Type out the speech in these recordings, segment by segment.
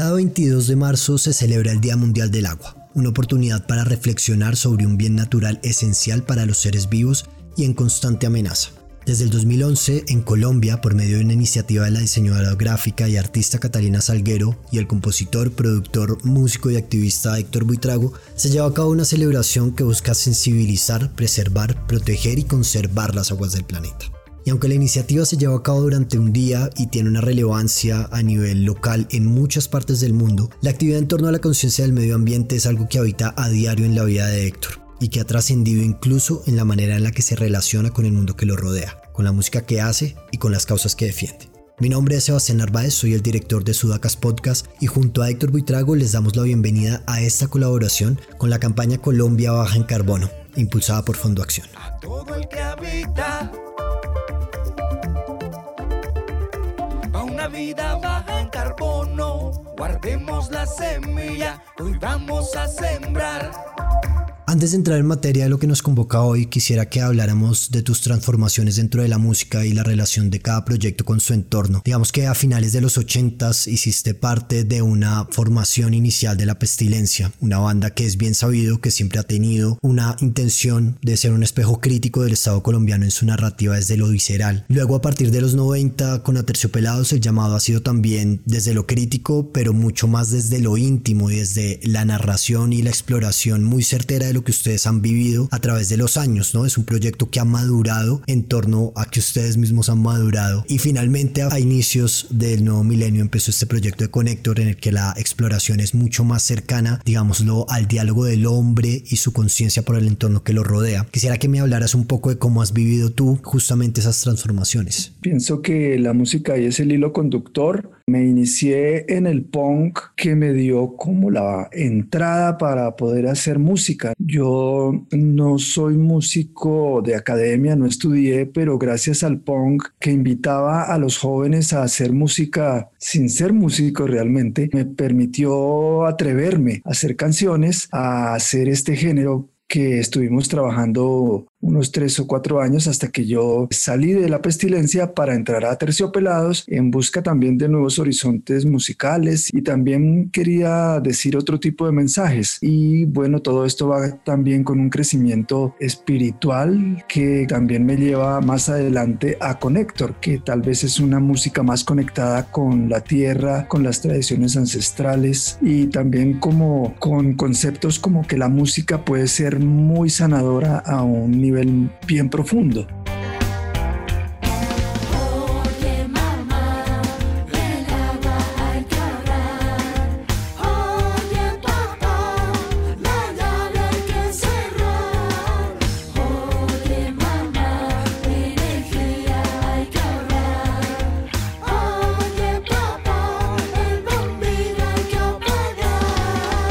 Cada 22 de marzo se celebra el Día Mundial del Agua, una oportunidad para reflexionar sobre un bien natural esencial para los seres vivos y en constante amenaza. Desde el 2011, en Colombia, por medio de una iniciativa de la diseñadora gráfica y artista Catalina Salguero y el compositor, productor, músico y activista Héctor Buitrago, se lleva a cabo una celebración que busca sensibilizar, preservar, proteger y conservar las aguas del planeta. Y aunque la iniciativa se lleva a cabo durante un día y tiene una relevancia a nivel local en muchas partes del mundo, la actividad en torno a la conciencia del medio ambiente es algo que habita a diario en la vida de Héctor y que ha trascendido incluso en la manera en la que se relaciona con el mundo que lo rodea, con la música que hace y con las causas que defiende. Mi nombre es Sebastián Narváez, soy el director de Sudacas Podcast y junto a Héctor Buitrago les damos la bienvenida a esta colaboración con la campaña Colombia Baja en Carbono, impulsada por Fondo Acción. todo el que habita guardemos la semilla, hoy vamos a sembrar. Antes de entrar en materia de lo que nos convoca hoy, quisiera que habláramos de tus transformaciones dentro de la música y la relación de cada proyecto con su entorno. Digamos que a finales de los 80s hiciste parte de una formación inicial de La Pestilencia, una banda que es bien sabido que siempre ha tenido una intención de ser un espejo crítico del Estado colombiano en su narrativa desde lo visceral. Luego a partir de los 90 con Aterciopelados el llamado ha sido también desde lo crítico, pero mucho más desde lo íntimo y desde la narración y la exploración muy certera de lo que ustedes han vivido a través de los años, ¿no? Es un proyecto que ha madurado en torno a que ustedes mismos han madurado. Y finalmente a inicios del nuevo milenio empezó este proyecto de Connector en el que la exploración es mucho más cercana, digámoslo, al diálogo del hombre y su conciencia por el entorno que lo rodea. Quisiera que me hablaras un poco de cómo has vivido tú justamente esas transformaciones. Pienso que la música ahí es el hilo conductor me inicié en el punk que me dio como la entrada para poder hacer música. Yo no soy músico de academia, no estudié, pero gracias al punk que invitaba a los jóvenes a hacer música sin ser músico realmente, me permitió atreverme a hacer canciones, a hacer este género que estuvimos trabajando unos tres o cuatro años hasta que yo salí de la pestilencia para entrar a Terciopelados en busca también de nuevos horizontes musicales y también quería decir otro tipo de mensajes. Y bueno, todo esto va también con un crecimiento espiritual que también me lleva más adelante a Connector, que tal vez es una música más conectada con la tierra, con las tradiciones ancestrales y también como con conceptos como que la música puede ser muy sanadora a un nivel nivel bien profundo.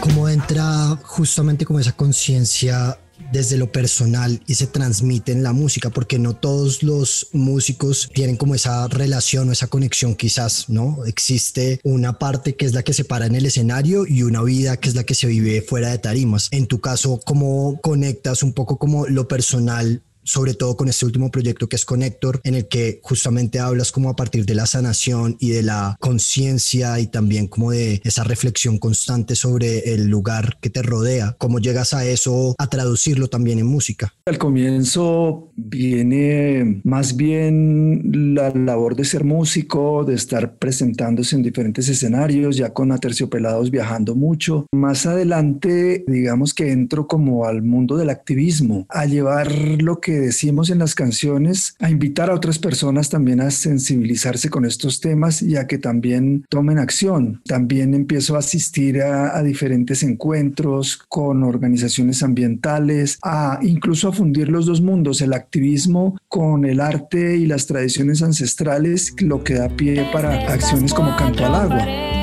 ¿Cómo entra justamente como esa conciencia desde lo personal y se transmite en la música, porque no todos los músicos tienen como esa relación o esa conexión quizás, ¿no? Existe una parte que es la que se para en el escenario y una vida que es la que se vive fuera de tarimas. En tu caso, ¿cómo conectas un poco como lo personal sobre todo con este último proyecto que es Connector, en el que justamente hablas como a partir de la sanación y de la conciencia y también como de esa reflexión constante sobre el lugar que te rodea. ¿Cómo llegas a eso, a traducirlo también en música? Al comienzo viene más bien la labor de ser músico, de estar presentándose en diferentes escenarios, ya con Aterciopelados viajando mucho. Más adelante, digamos que entro como al mundo del activismo, a llevar lo que decimos en las canciones, a invitar a otras personas también a sensibilizarse con estos temas y a que también tomen acción. También empiezo a asistir a, diferentes encuentros con organizaciones ambientales, a incluso a fundir los dos mundos, el activismo con el arte y las tradiciones ancestrales, lo que da pie para acciones como Canto al Agua.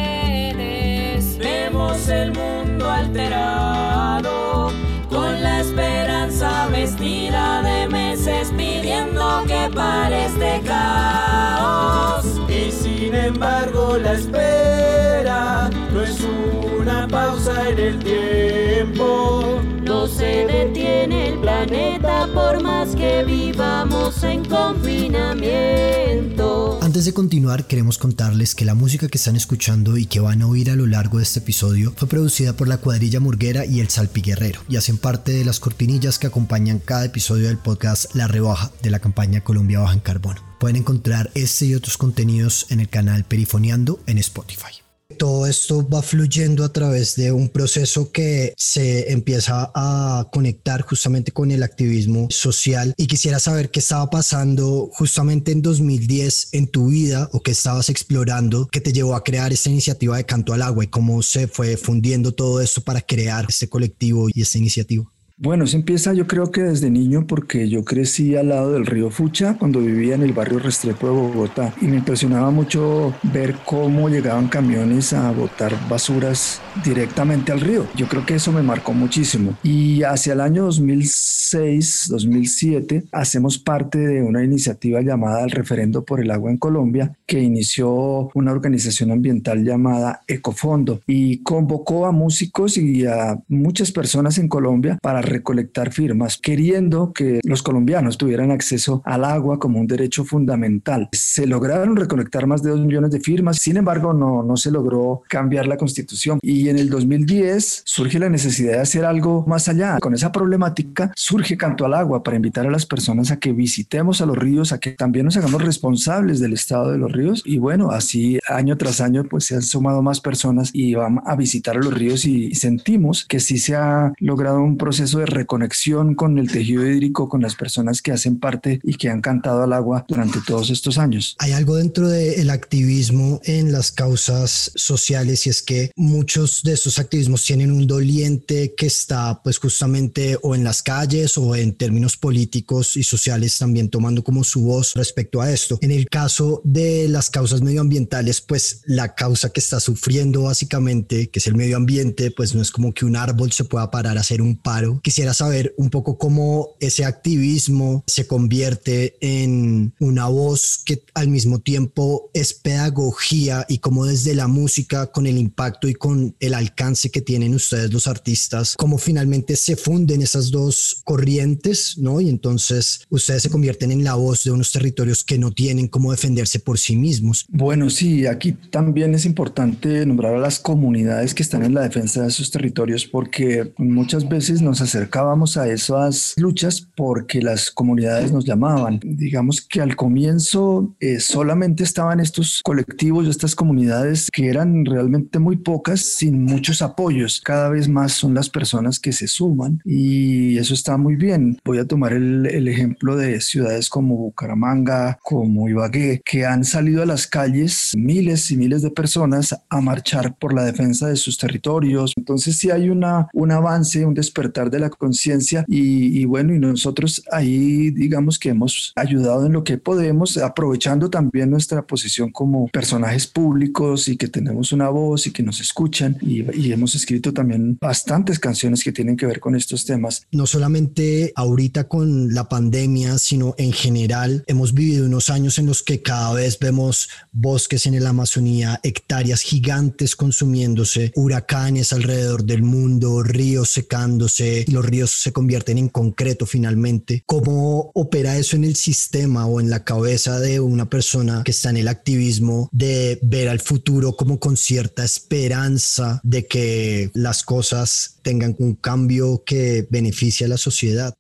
Que pare este caos. Y sin embargo la espera no es una pausa en el tiempo. No se detiene el planeta por más que vivamos en confinamiento. Antes de continuar, queremos contarles que la música que están escuchando y que van a oír a lo largo de este episodio fue producida por la cuadrilla Murguera y el Salpiguerrero y hacen parte de las cortinillas que acompañan cada episodio del podcast La Rebaja de la campaña Colombia Baja en Carbono. Pueden encontrar este y otros contenidos en el canal Perifoniando en Spotify. Todo esto va fluyendo a través de un proceso que se empieza a conectar justamente con el activismo social y quisiera saber qué estaba pasando justamente en 2010 en tu vida o qué estabas explorando que te llevó a crear esta iniciativa de Canto al Agua y cómo se fue fundiendo todo esto para crear este colectivo y esta iniciativa. Bueno, se empieza yo creo que desde niño porque yo crecí al lado del río Fucha cuando vivía en el barrio Restrepo de Bogotá y me impresionaba mucho ver cómo llegaban camiones a botar basuras directamente al río. Yo creo que eso me marcó muchísimo. Y hacia el año 2006, 2007, hacemos parte de una iniciativa llamada el Referendo por el Agua en Colombia que inició una organización ambiental llamada Ecofondo y convocó a músicos y a muchas personas en Colombia para recolectar firmas, queriendo que los colombianos tuvieran acceso al agua como un derecho fundamental. Se lograron recolectar más de dos millones de firmas, sin embargo no, no se logró cambiar la constitución. Y en el 2010 surge la necesidad de hacer algo más allá. Con esa problemática surge Canto al Agua para invitar a las personas a que visitemos a los ríos, a que también nos hagamos responsables del estado de los ríos. Y bueno, así año tras año pues se han sumado más personas y van a visitar a los ríos y sentimos que sí se ha logrado un proceso de reconexión con el tejido hídrico, con las personas que hacen parte y que han cantado al agua durante todos estos años. Hay algo dentro del activismo en las causas sociales y es que muchos de esos activismos tienen un doliente que está pues justamente o en las calles o en términos políticos y sociales también tomando como su voz respecto a esto. En el caso de las causas medioambientales, pues la causa que está sufriendo básicamente, que es el medio ambiente, pues no es como que un árbol se pueda parar a hacer un paro, quisiera saber un poco cómo ese activismo se convierte en una voz que al mismo tiempo es pedagogía y cómo desde la música con el impacto y con el alcance que tienen ustedes los artistas, cómo finalmente se funden esas dos corrientes, ¿no? Y entonces ustedes se convierten en la voz de unos territorios que no tienen cómo defenderse por sí mismos. Bueno, sí, aquí también es importante nombrar a las comunidades que están en la defensa de esos territorios porque muchas veces nos acercábamos a esas luchas porque las comunidades nos llamaban. Digamos que al comienzo eh, solamente estaban estos colectivos, estas comunidades que eran realmente muy pocas, sin muchos apoyos. Cada vez más son las personas que se suman y eso está muy bien. Voy a tomar el, el ejemplo de ciudades como Bucaramanga, como Ibagué, que han salido a las calles miles y miles de personas a marchar por la defensa de sus territorios. Entonces sí hay una, un avance, un despertar de la conciencia y, bueno, y nosotros ahí digamos que hemos ayudado en lo que podemos, aprovechando también nuestra posición como personajes públicos y que tenemos una voz y que nos escuchan y, y hemos escrito también bastantes canciones que tienen que ver con estos temas. No solamente ahorita con la pandemia, sino en general hemos vivido unos años en los que cada vez vemos bosques en el Amazonía, hectáreas gigantes consumiéndose, huracanes alrededor del mundo, ríos secándose, los ríos se convierten en concreto finalmente. ¿Cómo opera eso en el sistema o en la cabeza de una persona que está en el activismo de ver al futuro como con cierta esperanza de que las cosas tengan un cambio que beneficie a la sociedad?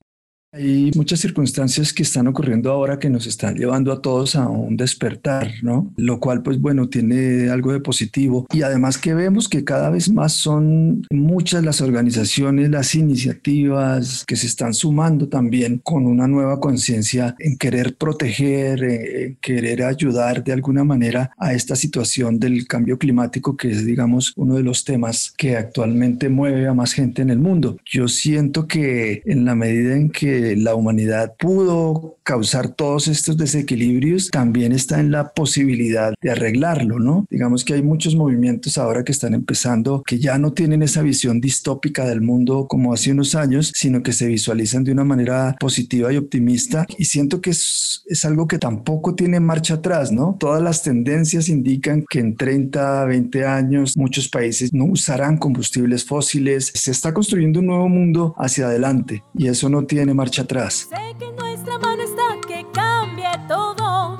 Hay muchas circunstancias que están ocurriendo ahora que nos están llevando a todos a un despertar, ¿no? Lo cual, pues bueno, tiene algo de positivo. Y además que vemos que cada vez más son muchas las organizaciones, las iniciativas que se están sumando también con una nueva conciencia en querer proteger, en querer ayudar de alguna manera a esta situación del cambio climático, que es, digamos, uno de los temas que actualmente mueve a más gente en el mundo. Yo siento que en la medida en que la humanidad pudo causar todos estos desequilibrios, también está en la posibilidad de arreglarlo, ¿no? Digamos que hay muchos movimientos ahora que están empezando que ya no tienen esa visión distópica del mundo como hace unos años, sino que se visualizan de una manera positiva y optimista. Y siento que es, es algo que tampoco tiene marcha atrás, ¿no? Todas las tendencias indican que en 30, 20 años muchos países no usarán combustibles fósiles. Se está construyendo un nuevo mundo hacia adelante y eso no tiene marcha atrás. Sé que nuestra mano está que cambie todo,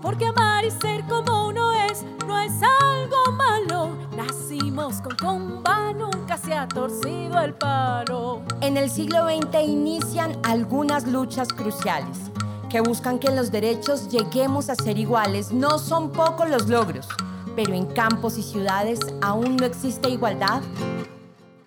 porque amar y ser como uno es no es algo malo. Nacimos con comba, nunca se ha torcido el palo. En el siglo XX inician algunas luchas cruciales que buscan que en los derechos lleguemos a ser iguales. No son pocos los logros, pero en campos y ciudades aún no existe igualdad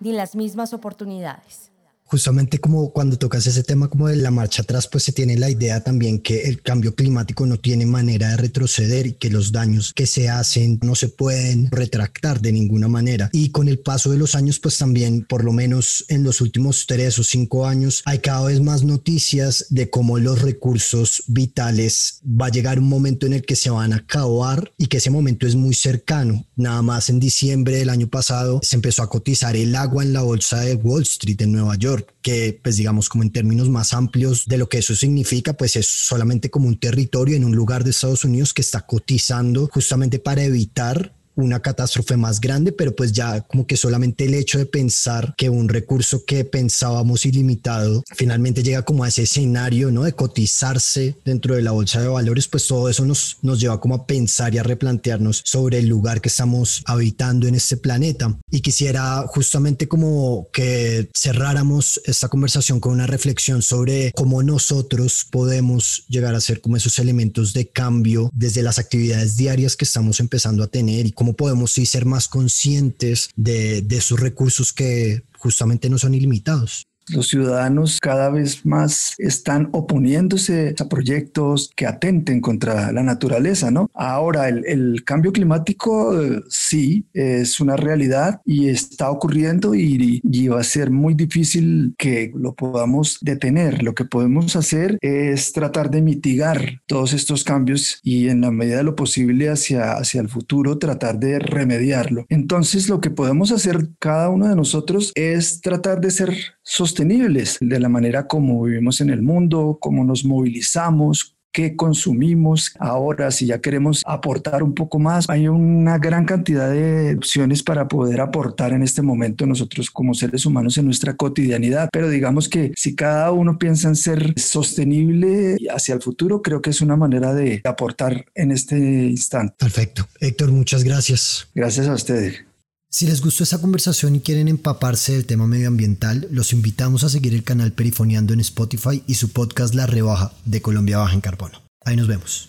ni las mismas oportunidades justamente como cuando tocas ese tema como de la marcha atrás, pues se tiene la idea también que el cambio climático no tiene manera de retroceder y que los daños que se hacen no se pueden retractar de ninguna manera. Y con el paso de los años, pues también, por lo menos en los últimos tres o cinco años, hay cada vez más noticias de cómo los recursos vitales va a llegar un momento en el que se van a acabar y que ese momento es muy cercano. Nada más en diciembre del año pasado se empezó a cotizar el agua en la bolsa de Wall Street en Nueva York que pues digamos como en términos más amplios de lo que eso significa, pues es solamente como un territorio en un lugar de Estados Unidos que está cotizando justamente para evitar una catástrofe más grande, pero pues ya como que solamente el hecho de pensar que un recurso que pensábamos ilimitado finalmente llega como a ese escenario, ¿no? De cotizarse dentro de la bolsa de valores, pues todo eso nos, nos lleva como a pensar y a replantearnos sobre el lugar que estamos habitando en este planeta. Y quisiera justamente como que cerráramos esta conversación con una reflexión sobre cómo nosotros podemos llegar a ser como esos elementos de cambio desde las actividades diarias que estamos empezando a tener y cómo podemos sí ser más conscientes de, de esos recursos que justamente no son ilimitados. Los ciudadanos cada vez más están oponiéndose a proyectos que atenten contra la naturaleza, ¿no? Ahora, el, cambio climático sí es una realidad y está ocurriendo y, y, va a ser muy difícil que lo podamos detener. Lo que podemos hacer es tratar de mitigar todos estos cambios y en la medida de lo posible hacia, hacia el futuro tratar de remediarlo. Entonces, lo que podemos hacer cada uno de nosotros es tratar de ser sostenibles de la manera como vivimos en el mundo, cómo nos movilizamos, qué consumimos. Ahora, si ya queremos aportar un poco más, hay una gran cantidad de opciones para poder aportar en este momento nosotros como seres humanos en nuestra cotidianidad. Pero digamos que si cada uno piensa en ser sostenible hacia el futuro, creo que es una manera de aportar en este instante. Perfecto. Héctor, muchas gracias. Gracias a ustedes. Si les gustó esta conversación y quieren empaparse del tema medioambiental, los invitamos a seguir el canal Perifoneando en Spotify y su podcast La Rebaja de Colombia Baja en Carbono. Ahí nos vemos.